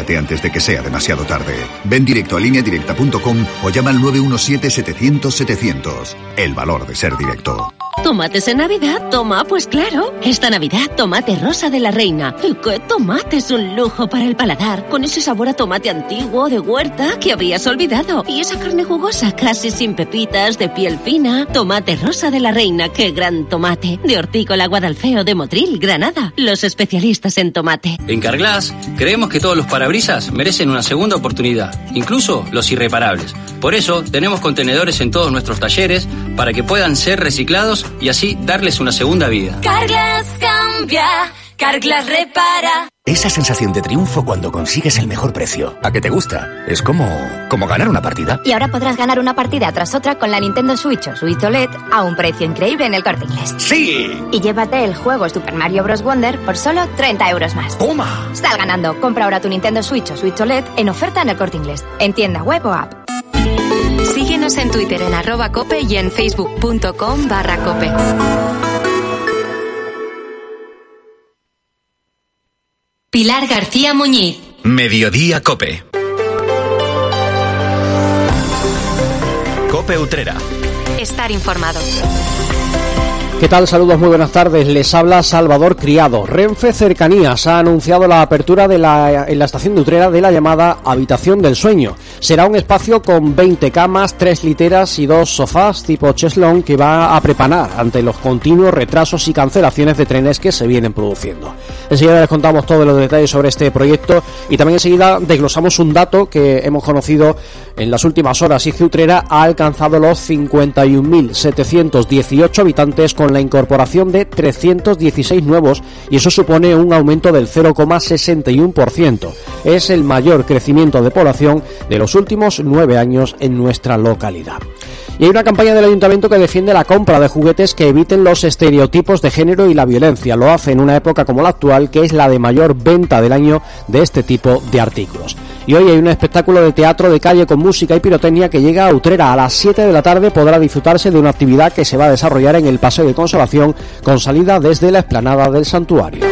Antes de que sea demasiado tarde. Ven directo a lineadirecta.com o llama al 917-700-700. El valor de ser directo. ¿Tomates en Navidad? Toma, pues claro. Esta Navidad, tomate rosa de la reina. ¿Y qué tomate es un lujo para el paladar? Con ese sabor a tomate antiguo, de huerta, que habías olvidado. Y esa carne jugosa, casi sin pepitas, de piel fina. Tomate rosa de la reina, qué gran tomate. De Hortícola Guadalfeo de Motril, Granada. Los especialistas en tomate. En Carglass, creemos que todos los parabrisas merecen una segunda oportunidad, incluso los irreparables. Por eso, tenemos contenedores en todos nuestros talleres para que puedan ser reciclados y así darles una segunda vida. Carglass cambia, Carglass repara. Esa sensación de triunfo cuando consigues el mejor precio. ¿A qué te gusta? Es como, como ganar una partida. Y ahora podrás ganar una partida tras otra con la Nintendo Switch o Switch OLED a un precio increíble en el corte inglés. ¡Sí! Y llévate el juego Super Mario Bros. Wonder por solo 30 euros más. ¡Toma! Sal ganando. Compra ahora tu Nintendo Switch o Switch OLED en oferta en el corte inglés. En tienda web o app. Síguenos en Twitter en arroba cope y en facebook.com barra cope. Pilar García Muñiz. Mediodía Cope. Cope Utrera. Estar informado. ¿Qué tal? Saludos, muy buenas tardes. Les habla Salvador Criado. Renfe Cercanías ha anunciado la apertura de la, en la estación de Utrera de la llamada Habitación del Sueño. Será un espacio con 20 camas, 3 literas y dos sofás tipo cheslón que va a preparar ante los continuos retrasos y cancelaciones de trenes que se vienen produciendo. Enseguida les contamos todos los detalles sobre este proyecto y también enseguida desglosamos un dato que hemos conocido en las últimas horas y que Utrera ha alcanzado los 51.718 habitantes con la incorporación de 316 nuevos y eso supone un aumento del 0,61%. Es el mayor crecimiento de población de los últimos nueve años en nuestra localidad. Y hay una campaña del ayuntamiento que defiende la compra de juguetes que eviten los estereotipos de género y la violencia. Lo hace en una época como la actual, que es la de mayor venta del año de este tipo de artículos. Y hoy hay un espectáculo de teatro de calle con música y pirotecnia que llega a Utrera. A las 7 de la tarde podrá disfrutarse de una actividad que se va a desarrollar en el Paseo de Consolación con salida desde la explanada del santuario.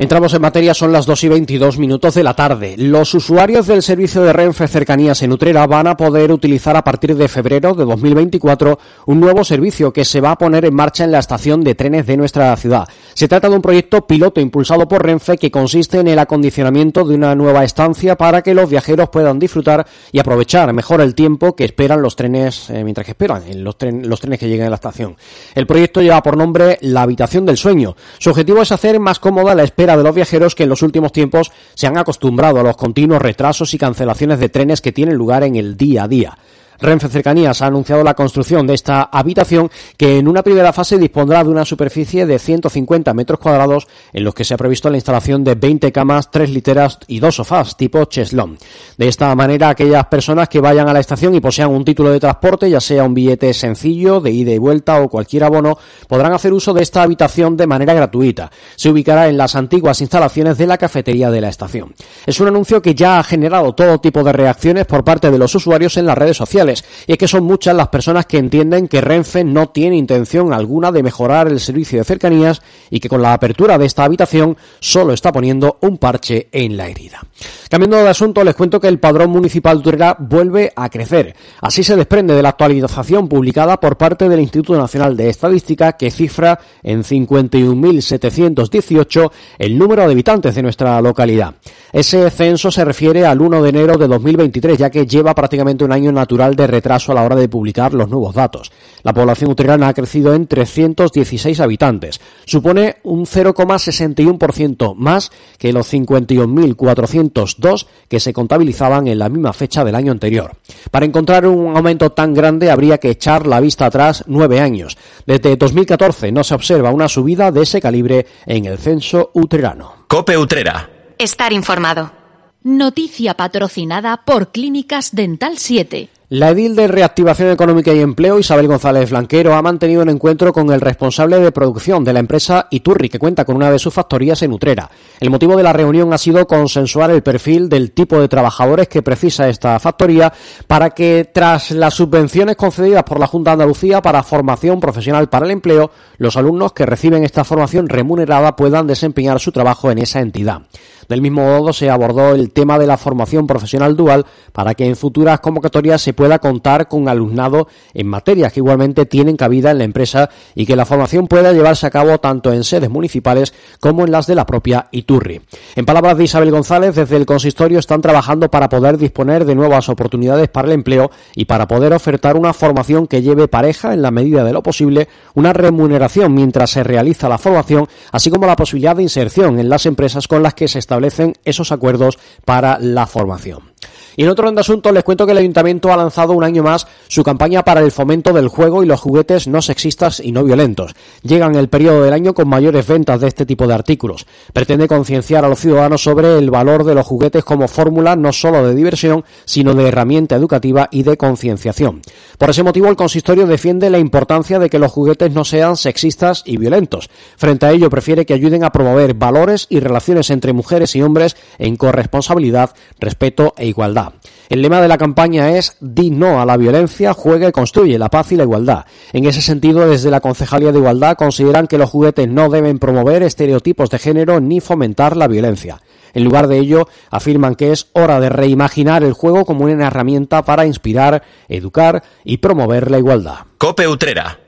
Entramos en materia, son las 2 y 22 minutos de la tarde. Los usuarios del servicio de Renfe Cercanías en Utrera van a poder utilizar a partir de febrero de 2024 un nuevo servicio que se va a poner en marcha en la estación de trenes de nuestra ciudad. Se trata de un proyecto piloto impulsado por Renfe que consiste en el acondicionamiento de una nueva estancia para que los viajeros puedan disfrutar y aprovechar mejor el tiempo que esperan los trenes eh, mientras que esperan en los, tren, los trenes que lleguen a la estación. El proyecto lleva por nombre La Habitación del Sueño. Su objetivo es hacer más cómoda la espera de los viajeros que en los últimos tiempos se han acostumbrado a los continuos retrasos y cancelaciones de trenes que tienen lugar en el día a día. Renfe Cercanías ha anunciado la construcción de esta habitación que en una primera fase dispondrá de una superficie de 150 metros cuadrados en los que se ha previsto la instalación de 20 camas, 3 literas y dos sofás tipo cheslón. De esta manera, aquellas personas que vayan a la estación y posean un título de transporte, ya sea un billete sencillo de ida y vuelta o cualquier abono, podrán hacer uso de esta habitación de manera gratuita. Se ubicará en las antiguas instalaciones de la cafetería de la estación. Es un anuncio que ya ha generado todo tipo de reacciones por parte de los usuarios en las redes sociales Y es que son muchas las personas que entienden que Renfe no tiene intención alguna de mejorar el servicio de cercanías y que con la apertura de esta habitación solo está poniendo un parche en la herida. Cambiando de asunto, les cuento que el padrón municipal de Utrera vuelve a crecer. Así se desprende de la actualización publicada por parte del Instituto Nacional de Estadística que cifra en 51.718 el número de habitantes de nuestra localidad. Ese censo se refiere al 1 de enero de 2023, ya que lleva prácticamente un año natural de retraso a la hora de publicar los nuevos datos. La población utrerana ha crecido en 316 habitantes. Supone un 0,61% más que los 51.402 que se contabilizaban en la misma fecha del año anterior. Para encontrar un aumento tan grande habría que echar la vista atrás nueve años. Desde 2014 no se observa una subida de ese calibre en el censo utrerano. Cope Utrera. Estar informado. Noticia patrocinada por Clínicas Dental 7. La edil de Reactivación Económica y Empleo, Isabel González Blanquero, ha mantenido un encuentro con el responsable de producción de la empresa Iturri, que cuenta con una de sus factorías en Utrera. El motivo de la reunión ha sido consensuar el perfil del tipo de trabajadores que precisa esta factoría para que, tras las subvenciones concedidas por la Junta de Andalucía para formación profesional para el empleo, los alumnos que reciben esta formación remunerada puedan desempeñar su trabajo en esa entidad. Del mismo modo, se abordó el tema de la formación profesional dual para que en futuras convocatorias se pueda contar con alumnado en materias que igualmente tienen cabida en la empresa y que la formación pueda llevarse a cabo tanto en sedes municipales como en las de la propia Iturri. En palabras de Isabel González, desde el consistorio están trabajando para poder disponer de nuevas oportunidades para el empleo y para poder ofertar una formación que lleve pareja en la medida de lo posible una remuneración mientras se realiza la formación, así como la posibilidad de inserción en las empresas con las que se está establecen esos acuerdos para la formación. Y en otro asunto les cuento que el Ayuntamiento ha lanzado un año más su campaña para el fomento del juego y los juguetes no sexistas y no violentos. Llegan el periodo del año con mayores ventas de este tipo de artículos. Pretende concienciar a los ciudadanos sobre el valor de los juguetes como fórmula no solo de diversión, sino de herramienta educativa y de concienciación. Por ese motivo, el consistorio defiende la importancia de que los juguetes no sean sexistas y violentos. Frente a ello, prefiere que ayuden a promover valores y relaciones entre mujeres y hombres en corresponsabilidad, respeto e igualdad. El lema de la campaña es Di no a la violencia, juega y construye la paz y la igualdad. En ese sentido, desde la Concejalía de Igualdad consideran que los juguetes no deben promover estereotipos de género ni fomentar la violencia. En lugar de ello, afirman que es hora de reimaginar el juego como una herramienta para inspirar, educar y promover la igualdad. Cope Utrera.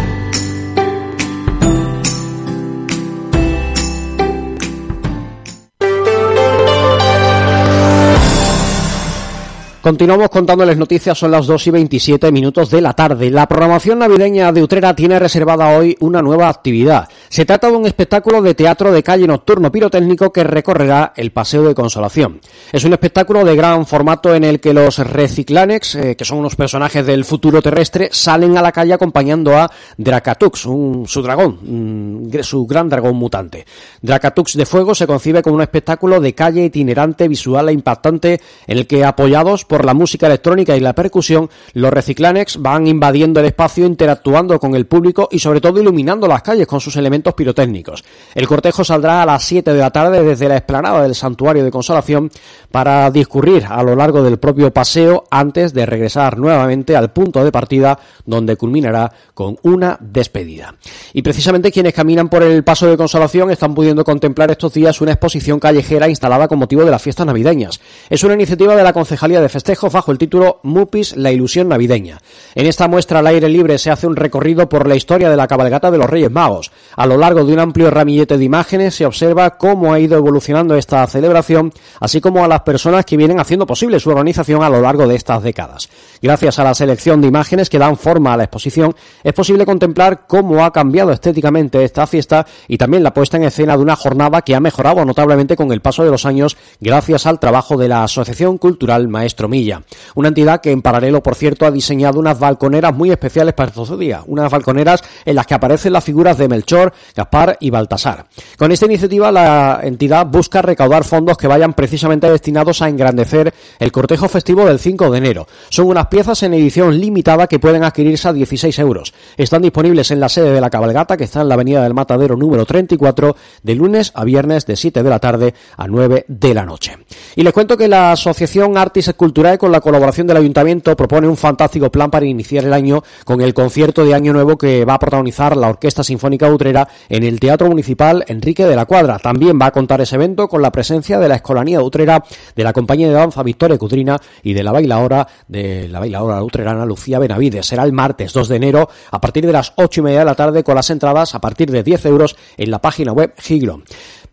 Continuamos contándoles noticias, son las 2 y 27 minutos de la tarde. La programación navideña de Utrera tiene reservada hoy una nueva actividad. Se trata de un espectáculo de teatro de calle nocturno pirotécnico que recorrerá el Paseo de Consolación. Es un espectáculo de gran formato en el que los reciclanex, eh, que son unos personajes del futuro terrestre, salen a la calle acompañando a Dracatux, un, su dragón, su gran dragón mutante. Dracatux de Fuego se concibe como un espectáculo de calle itinerante, visual e impactante en el que apoyados por la música electrónica y la percusión, los reciclanex van invadiendo el espacio, interactuando con el público y sobre todo iluminando las calles con sus elementos pirotécnicos. El cortejo saldrá a las 7 de la tarde desde la explanada del Santuario de Consolación para discurrir a lo largo del propio paseo antes de regresar nuevamente al punto de partida donde culminará con una despedida. Y precisamente quienes caminan por el paso de Consolación están pudiendo contemplar estos días una exposición callejera instalada con motivo de las fiestas navideñas. Es una iniciativa de la Concejalía de festejos bajo el título Mupis, la ilusión navideña. En esta muestra al aire libre se hace un recorrido por la historia de la cabalgata de los Reyes Magos. Lo lo largo de un amplio ramillete de imágenes se observa cómo ha ido evolucionando esta celebración, así como a las personas que vienen haciendo posible su organización a lo largo de estas décadas. Gracias a la selección de imágenes que dan forma a la exposición, es posible contemplar cómo ha cambiado estéticamente esta fiesta y también la puesta en escena de una jornada que ha mejorado notablemente con el paso de los años gracias al trabajo de la Asociación Cultural Maestro Milla, una entidad que en paralelo, por cierto, ha diseñado unas balconeras muy especiales para estos días, unas balconeras en las que aparecen las figuras de Melchor, Gaspar y Baltasar. Con esta iniciativa la entidad busca recaudar fondos que vayan precisamente destinados a engrandecer el cortejo festivo del 5 de enero. Son unas piezas en edición limitada que pueden adquirirse a 16 euros. Están disponibles en la sede de la cabalgata que está en la avenida del Matadero número 34 de lunes a viernes de 7 de la tarde a 9 de la noche. Y les cuento que la Asociación Artis Escultural con la colaboración del Ayuntamiento propone un fantástico plan para iniciar el año con el concierto de Año Nuevo que va a protagonizar la Orquesta Sinfónica Utrera en el Teatro Municipal Enrique de la Cuadra. También va a contar ese evento con la presencia de la Escolanía Utrera, de la compañía de danza Victoria Cudrina y de la bailadora de la bailadora utrerana Lucía Benavides. Será el martes 2 de enero a partir de las 8 y media de la tarde con las entradas a partir de 10 euros en la página web Giglo.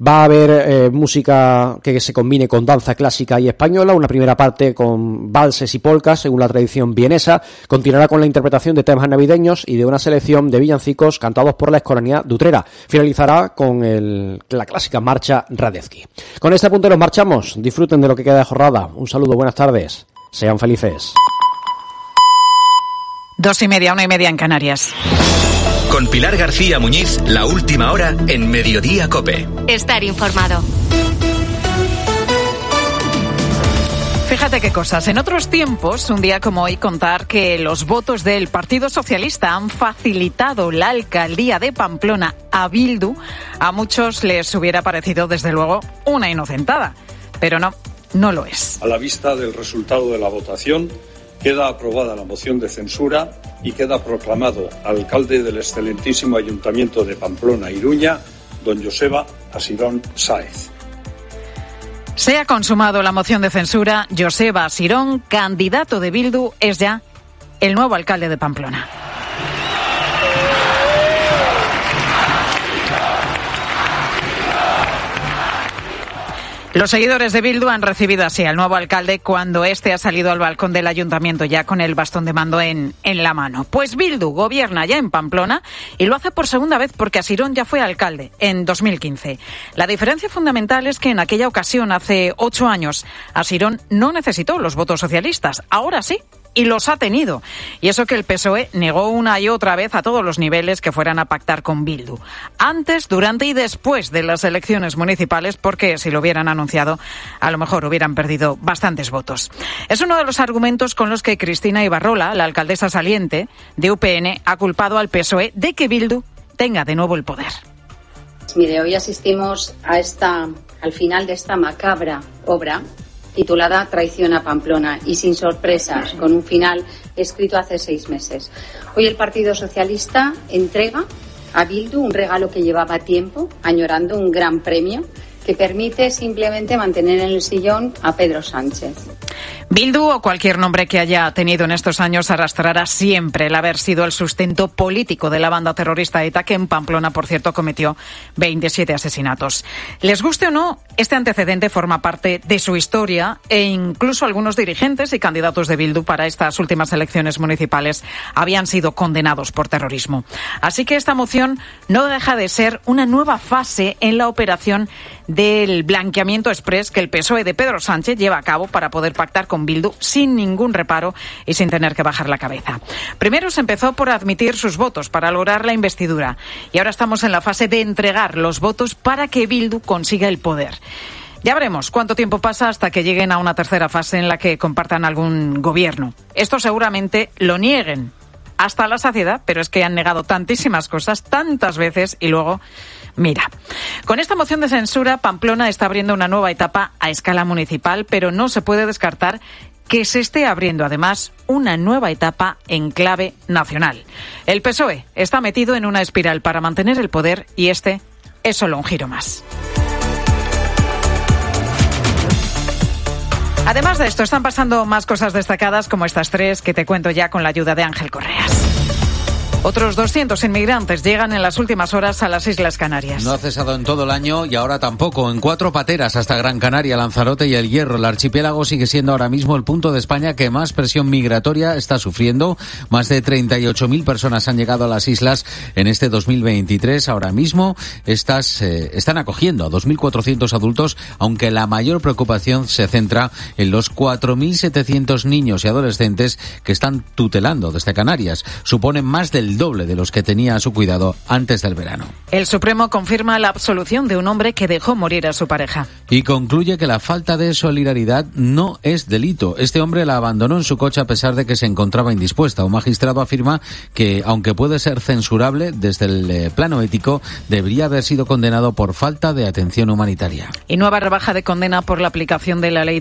Va a haber eh, música que se combine con danza clásica y española, una primera parte con valses y polcas, según la tradición vienesa. Continuará con la interpretación de temas navideños y de una selección de villancicos cantados por la escolanía Dutrera. Finalizará con la clásica marcha Radetzky. Con este punto nos marchamos. Disfruten de lo que queda de jornada. Un saludo, buenas tardes. Sean felices. Dos y media, una y media en Canarias. Con Pilar García Muñiz, la última hora en Mediodía Cope. Estar informado. Fíjate qué cosas. En otros tiempos, un día como hoy, contar que los votos del Partido Socialista han facilitado la alcaldía de Pamplona a Bildu, a muchos les hubiera parecido, desde luego, una inocentada. Pero no, no lo es. A la vista del resultado de la votación, queda aprobada la moción de censura y queda proclamado alcalde del excelentísimo Ayuntamiento de Pamplona, Iruña, don Joseba Asirón Sáez. Se ha consumado la moción de censura. Joseba Asirón, candidato de Bildu, es ya el nuevo alcalde de Pamplona. Los seguidores de Bildu han recibido así al nuevo alcalde cuando este ha salido al balcón del ayuntamiento ya con el bastón de mando en, en la mano. Pues Bildu gobierna ya en Pamplona y lo hace por segunda vez porque Asirón ya fue alcalde en 2015. La diferencia fundamental es que en aquella ocasión, hace ocho años, Asirón no necesitó los votos socialistas. Ahora sí, y los ha tenido. Y eso que el PSOE negó una y otra vez a todos los niveles que fueran a pactar con Bildu. Antes, durante y después de las elecciones municipales, porque si lo hubieran anunciado, a lo mejor hubieran perdido bastantes votos. Es uno de los argumentos con los que Cristina Ibarrola, la alcaldesa saliente de UPN, ha culpado al PSOE de que Bildu tenga de nuevo el poder. Mire, hoy asistimos a esta, al final de esta macabra obra titulada Traición a Pamplona y sin sorpresas, con un final escrito hace seis meses. Hoy el Partido Socialista entrega a Bildu un regalo que llevaba tiempo, añorando un gran premio que permite simplemente mantener en el sillón a Pedro Sánchez. Bildu o cualquier nombre que haya tenido en estos años arrastrará siempre el haber sido el sustento político de la banda terrorista ETA que en Pamplona, por cierto, cometió 27 asesinatos. Les guste o no, este antecedente forma parte de su historia e incluso algunos dirigentes y candidatos de Bildu para estas últimas elecciones municipales habían sido condenados por terrorismo. Así que esta moción no deja de ser una nueva fase en la operación del blanqueamiento express que el PSOE de Pedro Sánchez lleva a cabo para poder pactar con Bildu sin ningún reparo y sin tener que bajar la cabeza. Primero se empezó por admitir sus votos para lograr la investidura y ahora estamos en la fase de entregar los votos para que Bildu consiga el poder. Ya veremos cuánto tiempo pasa hasta que lleguen a una tercera fase en la que compartan algún gobierno. Esto seguramente lo nieguen hasta la saciedad, pero es que han negado tantísimas cosas tantas veces y luego Mira, con esta moción de censura, Pamplona está abriendo una nueva etapa a escala municipal, pero no se puede descartar que se esté abriendo además una nueva etapa en clave nacional. El PSOE está metido en una espiral para mantener el poder y este es solo un giro más. Además de esto, están pasando más cosas destacadas como estas tres que te cuento ya con la ayuda de Ángel Correas. Otros 200 inmigrantes llegan en las últimas horas a las Islas Canarias. No ha cesado en todo el año y ahora tampoco. En cuatro pateras hasta Gran Canaria, Lanzarote y El Hierro. El archipiélago sigue siendo ahora mismo el punto de España que más presión migratoria está sufriendo. Más de 38.000 personas han llegado a las islas en este 2023. Ahora mismo estas, eh, están acogiendo a 2.400 adultos, aunque la mayor preocupación se centra en los 4.700 niños y adolescentes que están tutelando desde Canarias. Suponen más del doble de los que tenía a su cuidado antes del verano. El Supremo confirma la absolución de un hombre que dejó morir a su pareja. Y concluye que la falta de solidaridad no es delito. Este hombre la abandonó en su coche a pesar de que se encontraba indispuesta. Un magistrado afirma que, aunque puede ser censurable desde el eh, plano ético, debería haber sido condenado por falta de atención humanitaria. Y nueva rebaja de condena por la aplicación de la ley